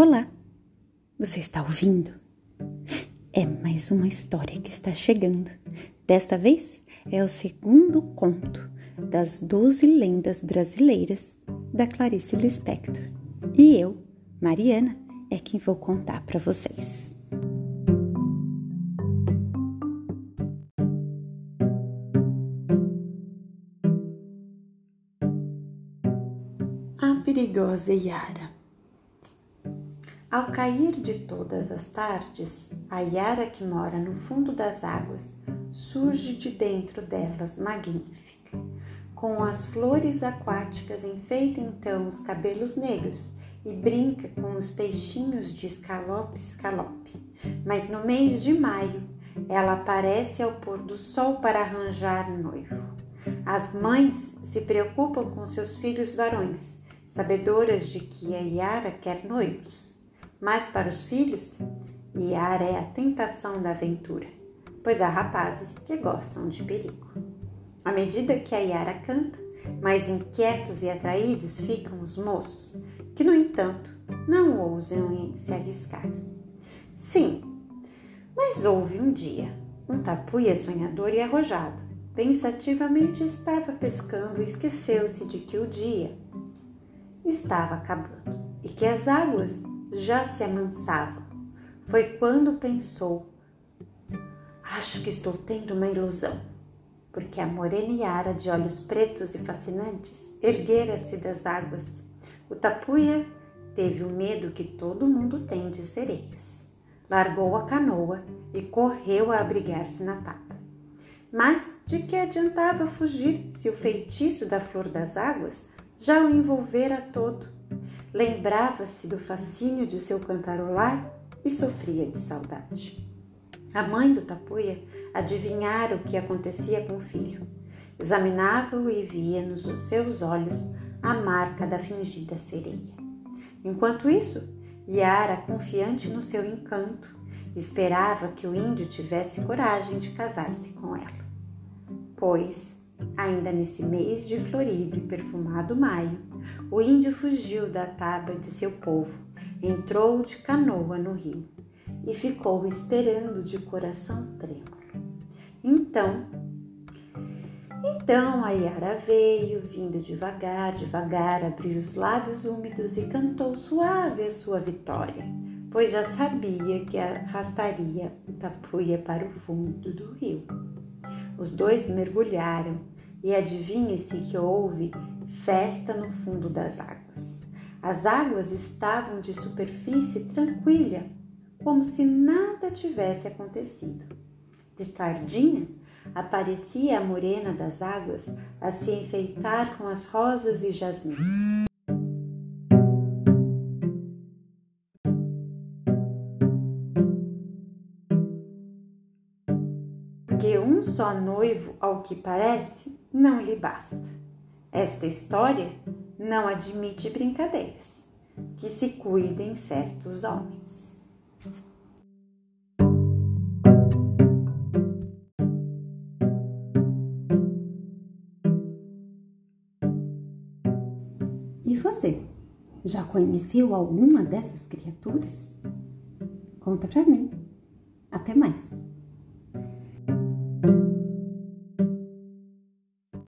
Olá, você está ouvindo? É mais uma história que está chegando. Desta vez é o segundo conto das Doze Lendas Brasileiras da Clarice Lispector. E eu, Mariana, é quem vou contar para vocês. A perigosa Yara. Ao cair de todas as tardes, a Yara que mora no fundo das águas surge de dentro delas magnífica. Com as flores aquáticas enfeita então os cabelos negros e brinca com os peixinhos de escalope-escalope. Mas no mês de maio, ela aparece ao pôr do sol para arranjar noivo. As mães se preocupam com seus filhos varões, sabedoras de que a Yara quer noivos. Mas para os filhos, Iara é a tentação da aventura, pois há rapazes que gostam de perigo. À medida que a Iara canta, mais inquietos e atraídos ficam os moços, que, no entanto, não ousam se arriscar. Sim, mas houve um dia, um tapuia sonhador e arrojado, pensativamente estava pescando e esqueceu-se de que o dia estava acabando e que as águas já se amansava. Foi quando pensou: Acho que estou tendo uma ilusão, porque a morena Yara, de olhos pretos e fascinantes, erguera-se das águas. O tapuia teve o medo que todo mundo tem de sereias. Largou a canoa e correu a abrigar-se na tapa. Mas de que adiantava fugir se o feitiço da flor das águas já o envolvera todo? Lembrava-se do fascínio de seu cantarolar e sofria de saudade. A mãe do tapuia adivinhara o que acontecia com o filho. Examinava-o e via nos seus olhos a marca da fingida sereia. Enquanto isso, Yara, confiante no seu encanto, esperava que o índio tivesse coragem de casar-se com ela. Pois, ainda nesse mês de florido e perfumado maio, o índio fugiu da taba de seu povo, entrou de canoa no rio e ficou esperando de coração trêmulo. Então, então a Yara veio, vindo devagar, devagar, abriu os lábios úmidos e cantou suave a sua vitória, pois já sabia que arrastaria o tapuia para o fundo do rio. Os dois mergulharam e adivinhe-se que houve festa no fundo das águas. As águas estavam de superfície tranquila, como se nada tivesse acontecido. De tardinha, aparecia a morena das águas a se enfeitar com as rosas e jasmins. Porque um só noivo, ao que parece, não lhe basta. Esta história não admite brincadeiras. Que se cuidem certos homens. E você? Já conheceu alguma dessas criaturas? Conta pra mim. Até mais!